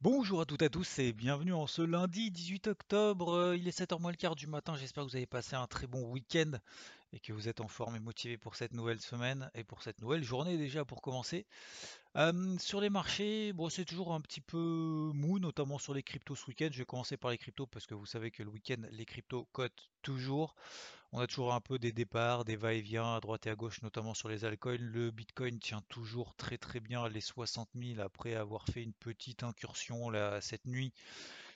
Bonjour à toutes et à tous et bienvenue en ce lundi 18 octobre. Il est 7h moins le quart du matin. J'espère que vous avez passé un très bon week-end et que vous êtes en forme et motivé pour cette nouvelle semaine et pour cette nouvelle journée déjà pour commencer. Sur les marchés, bon, c'est toujours un petit peu mou, notamment sur les cryptos ce week-end. Je vais commencer par les cryptos parce que vous savez que le week-end, les cryptos cotent toujours. On a toujours un peu des départs, des va-et-vient à droite et à gauche, notamment sur les altcoins. Le Bitcoin tient toujours très très bien les 60 000 après avoir fait une petite incursion là, cette nuit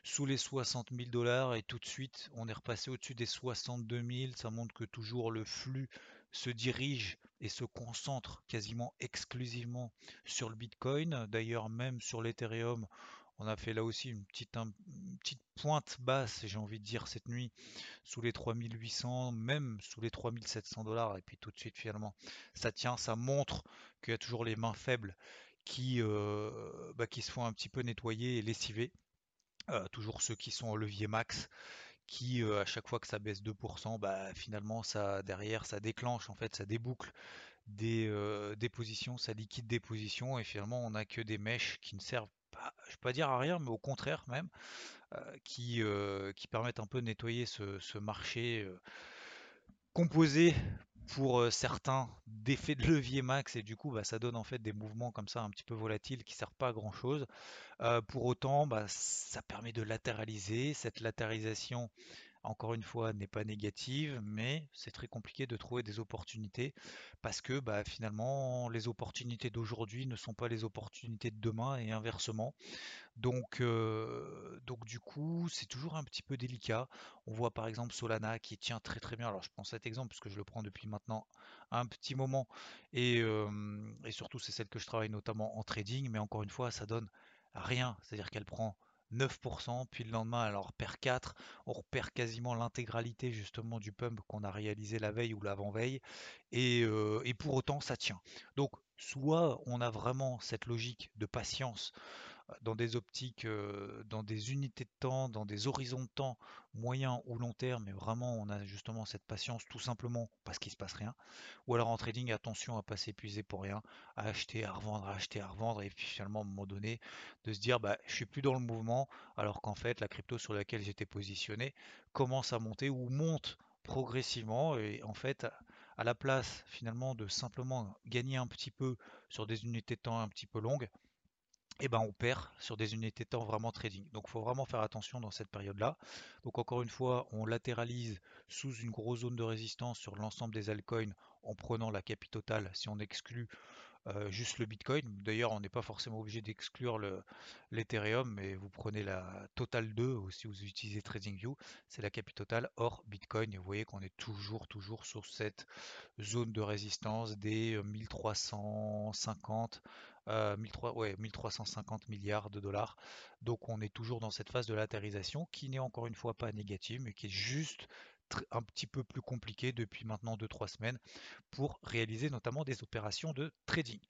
sous les 60 000 dollars et tout de suite on est repassé au-dessus des 62 000. Ça montre que toujours le flux se dirige et se concentre quasiment exclusivement sur le Bitcoin. D'ailleurs même sur l'Ethereum, on a fait là aussi une petite, pointe basse, j'ai envie de dire, cette nuit, sous les 3800, même sous les 3700 dollars. Et puis tout de suite, finalement, ça tient, ça montre qu'il y a toujours les mains faibles qui, euh, bah, qui se font un petit peu nettoyer et lessiver. Euh, toujours ceux qui sont au levier max, qui euh, à chaque fois que ça baisse 2%, bah, finalement ça derrière ça déclenche en fait, ça déboucle des, des positions, ça liquide des positions et finalement on n'a que des mèches qui ne servent je ne vais pas dire à rien, mais au contraire même, euh, qui, euh, qui permettent un peu de nettoyer ce, marché euh, composé pour certains d'effets de levier max et du coup bah, ça donne en fait des mouvements comme ça un petit peu volatiles qui ne servent pas à grand chose. pour autant bah, ça permet de latéraliser. Cette latéralisation encore une fois, n'est pas négative, mais c'est très compliqué de trouver des opportunités parce que bah, finalement, les opportunités d'aujourd'hui ne sont pas les opportunités de demain et inversement. Donc, euh, donc du coup, c'est toujours un petit peu délicat. On voit par exemple Solana qui tient très très bien. Alors je prends cet exemple parce que je le prends depuis maintenant un petit moment et, euh, et surtout c'est celle que je travaille notamment en trading, mais encore une fois, ça donne rien. C'est-à-dire qu'elle prend 9%, puis le lendemain en repère 4, on repère quasiment l'intégralité justement du pump qu'on a réalisé la veille ou l'avant-veille, et, euh, et, pour autant ça tient. Donc soit on a vraiment cette logique de patience dans des optiques, euh, dans des unités de temps, dans des horizons de temps moyen ou long terme, mais vraiment on a justement cette patience tout simplement parce qu'il se passe rien. Ou alors en trading, attention à pas s'épuiser pour rien, à acheter, à revendre, à acheter, à revendre, et puis finalement à un moment donné de se dire bah je suis plus dans le mouvement, alors qu'en fait la crypto sur laquelle j'étais positionné commence à monter ou monte progressivement et en fait à la place finalement de simplement gagner un petit peu sur des unités de temps un petit peu longues, eh ben on perd sur des unités temps vraiment trading. Donc il faut vraiment faire attention dans cette période-là. Donc encore une fois, on latéralise sous une grosse zone de résistance sur l'ensemble des altcoins en prenant la capitale si on exclut euh, juste le Bitcoin. D'ailleurs, on n'est pas forcément obligé d'exclure l'Ethereum, mais vous prenez la Total 2 ou si vous utilisez TradingView, c'est la capitale hors Bitcoin. Et vous voyez qu'on est toujours, toujours sur cette zone de résistance des 1350 euh, 1350 milliards de dollars. Donc on est toujours dans cette phase de latérisation qui n'est encore une fois pas négative, mais qui est juste un petit peu plus compliqué depuis maintenant 2-3 semaines pour réaliser notamment des opérations de trading.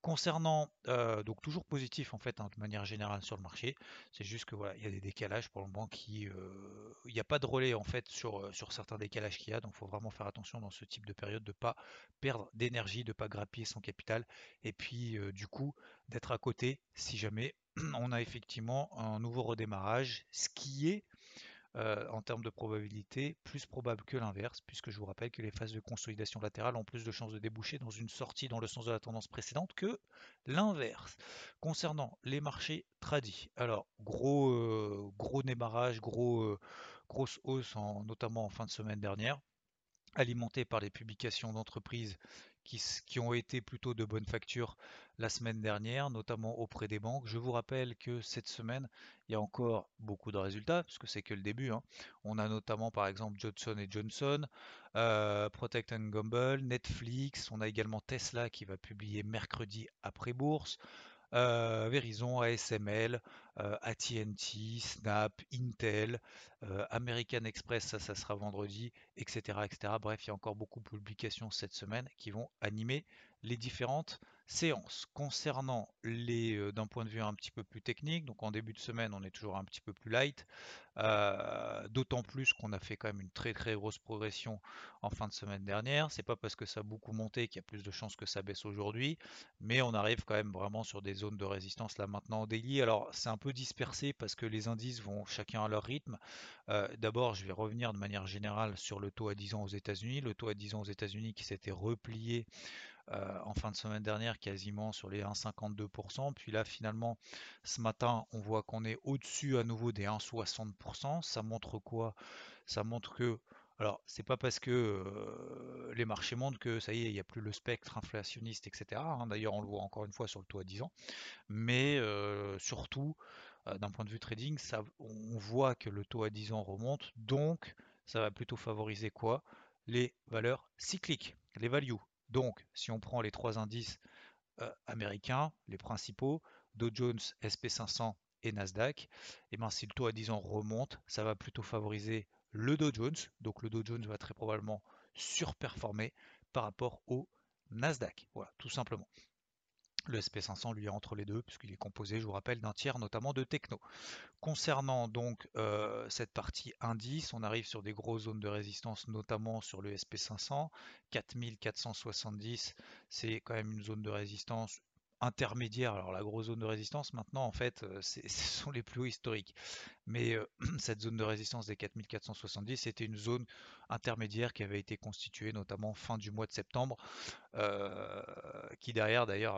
Concernant, euh, donc toujours positif en fait hein, de manière générale sur le marché, c'est juste que voilà, il y a des décalages pour le moment qui, euh, il n'y a pas de relais en fait sur, euh, sur certains décalages qu'il y a, donc il faut vraiment faire attention dans ce type de période de ne pas perdre d'énergie, de ne pas grappiller son capital, et puis du coup d'être à côté si jamais on a effectivement un nouveau redémarrage, ce qui est euh, en termes de probabilité, plus probable que l'inverse, puisque je vous rappelle que les phases de consolidation latérale ont plus de chances de déboucher dans une sortie dans le sens de la tendance précédente que l'inverse. Concernant les marchés tradis, alors gros, euh, gros démarrage, gros, euh, grosse hausse, notamment en fin de semaine dernière alimenté par les publications d'entreprises qui, ont été plutôt de bonne facture la semaine dernière, notamment auprès des banques. Je vous rappelle que cette semaine, il y a encore beaucoup de résultats, puisque c'est que le début. Hein. On a notamment par exemple Johnson Johnson, euh, Protect Gamble, Netflix, on a également Tesla qui va publier mercredi après bourse. Euh, Verizon, ASML, euh, AT&T, Snap, Intel, euh, American Express, ça, sera vendredi, etc., etc. Bref, il y a encore beaucoup de publications cette semaine qui vont animer les différentes séances. Concernant les, d'un point de vue un petit peu plus technique, donc en début de semaine, on est toujours un petit peu plus light. Euh, d'autant plus qu'on a fait quand même une très très grosse progression en fin de semaine dernière. C'est pas parce que ça a beaucoup monté qu'il y a plus de chances que ça baisse aujourd'hui, mais on arrive quand même vraiment sur des zones de résistance là maintenant au daily. Alors c'est un peu dispersé parce que les indices vont chacun à leur rythme. Euh, d'abord, je vais revenir de manière générale sur le taux à 10 ans aux États-Unis. Le taux à 10 ans aux États-Unis qui s'était replié euh, en fin de semaine dernière quasiment sur les 1,52%. Puis là finalement ce matin on voit qu'on est au-dessus à nouveau des 1,60%. Ça montre quoi? Ça montre que alors, c'est pas parce que euh, les marchés montrent que ça y est, il n'y a plus le spectre inflationniste, etc. Hein. D'ailleurs, on le voit encore une fois sur le taux à 10 ans. Mais euh, surtout, d'un point de vue trading, ça, on voit que le taux à 10 ans remonte. Donc, ça va plutôt favoriser quoi? Les valeurs cycliques, les values. Donc, si on prend les trois indices euh, américains, les principaux, Dow Jones, SP500 et Nasdaq, et eh ben, si le taux à 10 ans remonte, ça va plutôt favoriser le Dow Jones. Donc le Dow Jones va très probablement surperformer par rapport au Nasdaq. Voilà, tout simplement. Le SP500 lui est entre les deux puisqu'il est composé, je vous rappelle, d'un tiers notamment de techno. Concernant donc euh, cette partie indice, on arrive sur des grosses zones de résistance, notamment sur le SP500. 4470, c'est quand même une zone de résistance intermédiaire. Alors la grosse zone de résistance maintenant en fait euh, ce sont les plus hauts historiques. Mais cette zone de résistance des 4470 c'était une zone intermédiaire qui avait été constituée notamment fin du mois de septembre qui derrière d'ailleurs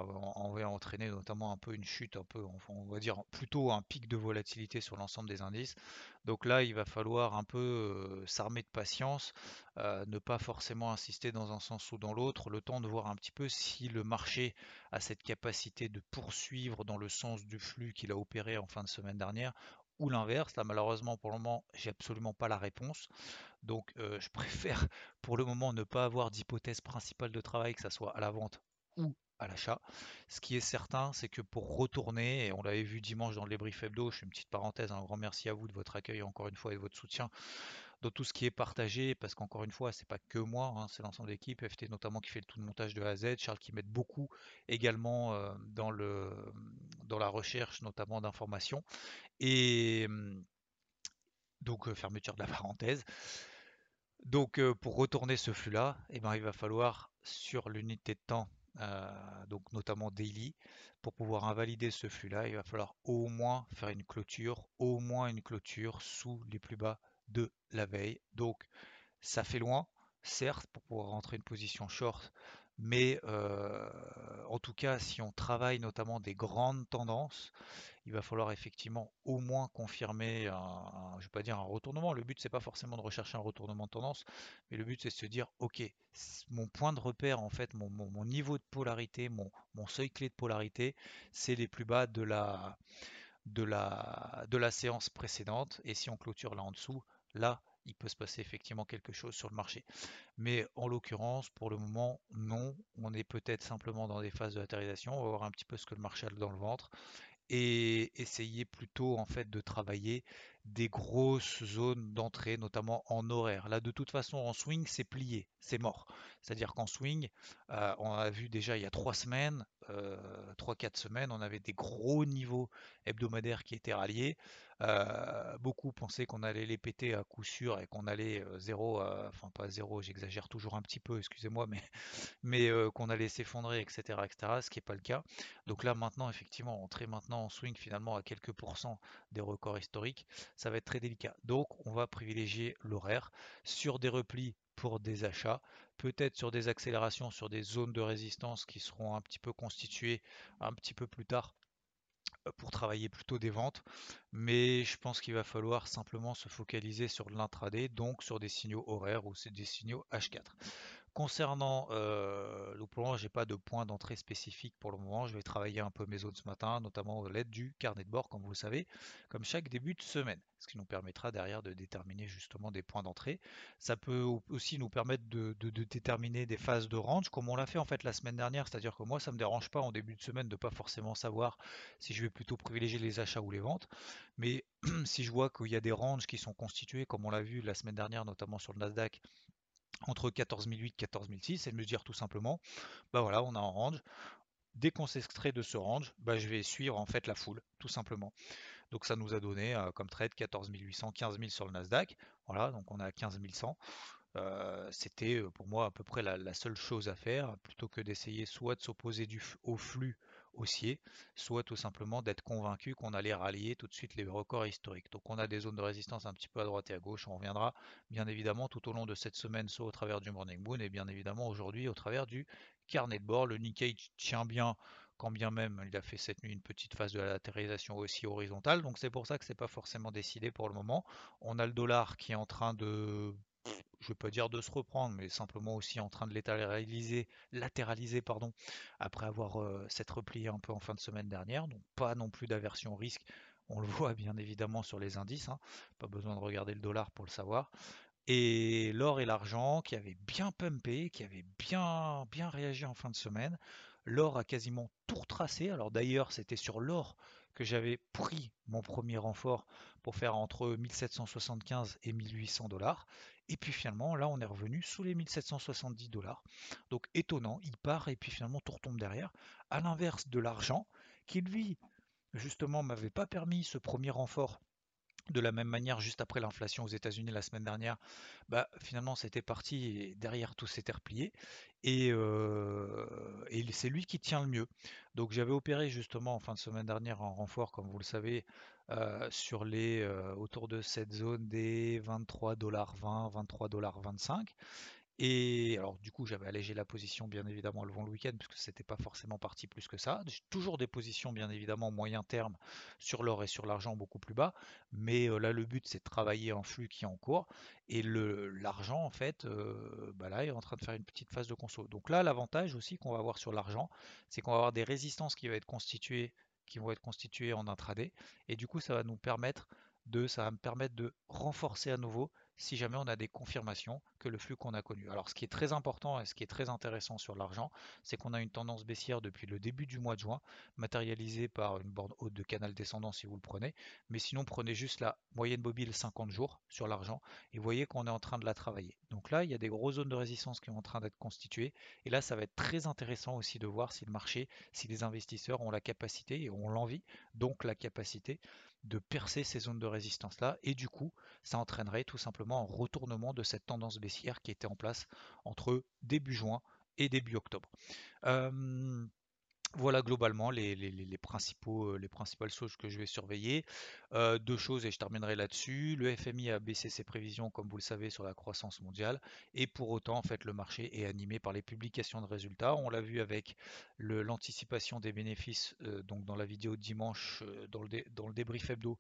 avait entraîné notamment un peu une chute, un peu, on va dire plutôt un pic de volatilité sur l'ensemble des indices. Donc là, il va falloir un peu s'armer de patience, euh, ne pas forcément insister dans un sens ou dans l'autre, le temps de voir un petit peu si le marché a cette capacité de poursuivre dans le sens du flux qu'il a opéré en fin de semaine dernière ou l'inverse. Là, malheureusement, pour le moment, j'ai absolument pas la réponse. Donc, euh, je préfère pour le moment ne pas avoir d'hypothèse principale de travail, que ce soit à la vente ou l'achat. Ce qui est certain, c'est que pour retourner, et on l'avait vu dimanche dans le débrief hebdo, je fais une petite parenthèse, un grand merci à vous de votre accueil encore une fois et de votre soutien dans tout ce qui est partagé, parce qu'encore une fois, c'est pas que moi, hein, c'est l'ensemble de l'équipe, FT notamment qui fait le tout de montage de A à Z, Charles qui m'aide beaucoup également euh, dans, le, dans la recherche notamment d'informations. Et hum, donc euh, fermeture de la parenthèse. Donc euh, pour retourner ce flux-là, eh ben, il va falloir sur l'unité de temps, donc notamment daily, pour pouvoir invalider ce flux-là, il va falloir au moins faire une clôture, au moins une clôture sous les plus bas de la veille. Donc ça fait loin, certes, pour pouvoir rentrer une position short, mais en tout cas, si on travaille notamment des grandes tendances, il va falloir effectivement au moins confirmer un, vais pas dire un retournement. Le but c'est pas forcément de rechercher un retournement de tendance, mais le but c'est de se dire ok, mon point de repère en fait, mon, niveau de polarité, mon, seuil clé de polarité, c'est les plus bas de la, de la, de la séance précédente. Et si on clôture là en dessous, là il peut se passer effectivement quelque chose sur le marché. Mais en l'occurrence, pour le moment, non. On est peut-être simplement dans des phases de latérisation. On va voir un petit peu ce que le marché a dans le ventre et essayer plutôt en fait de travailler des grosses zones d'entrée, notamment en horaire. Là, de toute façon, en swing, c'est plié, c'est mort. C'est-à-dire qu'en swing, euh, on a vu déjà il y a trois semaines, euh, trois, quatre semaines, on avait des gros niveaux hebdomadaires qui étaient ralliés. Euh, beaucoup pensaient qu'on allait les péter à coup sûr et qu'on allait euh, zéro, euh, enfin pas zéro, j'exagère toujours un petit peu, excusez-moi, mais, mais qu'on allait s'effondrer, etc., etc., ce qui n'est pas le cas. Donc là maintenant, effectivement, entrer maintenant en swing finalement à quelques pourcents des records historiques, ça va être très délicat. Donc on va privilégier l'horaire sur des replis pour des achats, peut-être sur des accélérations, sur des zones de résistance qui seront un petit peu constituées un petit peu plus tard pour travailler plutôt des ventes, mais je pense qu'il va falloir simplement se focaliser sur l'intraday, donc sur des signaux horaires ou des signaux H4. Concernant euh, le plan, j'ai pas de point d'entrée spécifique pour le moment. Je vais travailler un peu mes zones ce matin, notamment l'aide du carnet de bord, comme vous le savez, comme chaque début de semaine, ce qui nous permettra derrière de déterminer justement des points d'entrée. Ça peut aussi nous permettre de, déterminer des phases de range, comme on l'a fait en fait la semaine dernière, c'est-à-dire que moi ça me dérange pas en début de semaine de pas forcément savoir si je vais plutôt privilégier les achats ou les ventes, mais si je vois qu'il y a des ranges qui sont constitués, comme on l'a vu la semaine dernière, notamment sur le Nasdaq, entre 14008 et 14006 et de me dire tout simplement, bah voilà, on a un range. Dès qu'on s'extrait de ce range, bah je vais suivre en fait la foule, tout simplement. Donc ça nous a donné euh, comme trade 14800, 15000 sur le Nasdaq. Voilà, donc on a 15100. Euh, c'était euh, pour moi à peu près la, seule chose à faire, plutôt que d'essayer soit de s'opposer au flux haussier, soit tout simplement d'être convaincu qu'on allait rallier tout de suite les records historiques. Donc on a des zones de résistance un petit peu à droite et à gauche, on reviendra bien évidemment tout au long de cette semaine, soit au travers du Morning Moon et bien évidemment aujourd'hui au travers du carnet de bord. Le Nikkei tient bien quand bien même il a fait cette nuit une petite phase de latéralisation aussi horizontale, donc c'est pour ça que c'est pas forcément décidé pour le moment. On a le dollar qui est en train de je vais pas dire de se reprendre, mais simplement aussi en train de latéraliser, latéraliser pardon, après avoir euh, s'être replié un peu en fin de semaine dernière. Donc pas non plus d'aversion au risque. On le voit bien évidemment sur les indices. Hein. Pas besoin de regarder le dollar pour le savoir. Et l'or et l'argent qui avaient bien pumpé, qui avaient bien, bien réagi en fin de semaine. L'or a quasiment tout retracé. Alors d'ailleurs, c'était sur l'or que j'avais pris mon premier renfort pour faire entre 1775 et 1800 dollars. Et puis finalement, là, on est revenu sous les 1770 dollars. Donc étonnant, il part et puis finalement tout retombe derrière. À l'inverse de l'argent, qui lui, justement, m'avait pas permis ce premier renfort de la même manière, juste après l'inflation aux États-Unis la semaine dernière, bah, finalement c'était parti et derrière tout s'était replié. Et, euh, et c'est lui qui tient le mieux. Donc j'avais opéré justement en fin de semaine dernière en renfort, comme vous le savez, euh, euh, autour de cette zone des 23,20$, 23,25$. Et alors du coup j'avais allégé la position bien évidemment le vent le week-end puisque c'était pas forcément parti plus que ça. J'ai toujours des positions bien évidemment moyen terme sur l'or et sur l'argent beaucoup plus bas, mais là le but c'est de travailler en flux qui est en cours et l'argent en fait euh, là est en train de faire une petite phase de conso. Donc là l'avantage aussi qu'on va avoir sur l'argent c'est qu'on va avoir des résistances qui vont être constituées qui vont être constituées en intraday et du coup ça va nous permettre de ça va me permettre de renforcer à nouveau si jamais on a des confirmations que le flux qu'on a connu. Alors ce qui est très important et ce qui est très intéressant sur l'argent, c'est qu'on a une tendance baissière depuis le début du mois de juin, matérialisée par une borne haute de canal descendant si vous le prenez. Mais sinon, prenez juste la moyenne mobile 50 jours sur l'argent et voyez qu'on est en train de la travailler. Donc là, il y a des grosses zones de résistance qui sont en train d'être constituées. Et là, ça va être très intéressant aussi de voir si le marché, si les investisseurs ont la capacité et ont l'envie, donc la capacité de percer ces zones de résistance là et du coup ça entraînerait tout simplement un retournement de cette tendance baissière qui était en place entre début juin et début octobre. Voilà globalement euh, les principales choses que je vais surveiller. Euh, deux choses et je terminerai là-dessus. Le FMI a baissé ses prévisions, comme vous le savez, sur la croissance mondiale. Et pour autant, en fait, le marché est animé par les publications de résultats. On l'a vu avec l'anticipation des bénéfices euh, donc dans la vidéo de dimanche, dans, le dans le débrief hebdo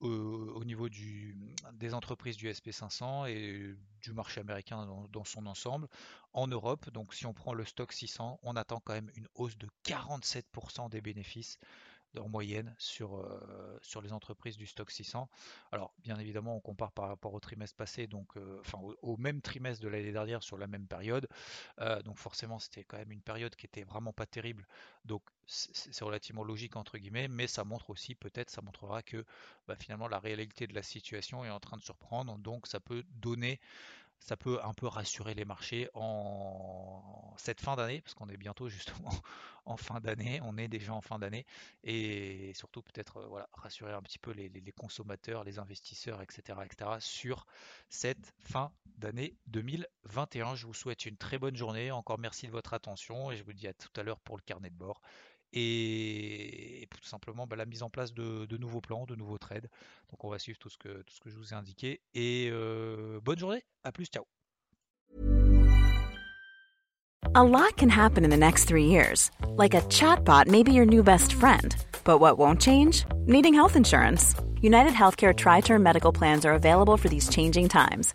au, niveau des entreprises du SP500 et du marché américain dans, son ensemble. En Europe, donc si on prend le stock 600, on attend quand même une hausse de 47% des bénéfices en moyenne sur, euh, sur les entreprises du stock 600. Alors bien évidemment on compare par rapport au trimestre passé, donc euh, enfin au, même trimestre de l'année dernière sur la même période. Euh, donc forcément c'était quand même une période qui était vraiment pas terrible. Donc c'est relativement logique entre guillemets, mais ça montre aussi peut-être ça montrera que bah, finalement la réalité de la situation est en train de surprendre. Donc ça peut donner ça peut un peu rassurer les marchés en cette fin d'année, parce qu'on est bientôt justement en fin d'année, on est déjà en fin d'année, et surtout peut-être euh, voilà, rassurer un petit peu les, consommateurs, les investisseurs, etc., etc., sur cette fin d'année 2021. Je vous souhaite une très bonne journée, encore merci de votre attention, et je vous dis à tout à l'heure pour le carnet de bord et, tout simplement bah, la mise en place de, nouveaux plans, de nouveaux trades. Donc on va suivre tout ce que, tout ce que je vous ai indiqué. Et euh, bonne journée, à plus, ciao. A lot can happen in the next three years. Like a chatbot may be your new best friend. But what won't change? Needing health insurance. United Healthcare Tri-Term Medical Plans are available for these changing times.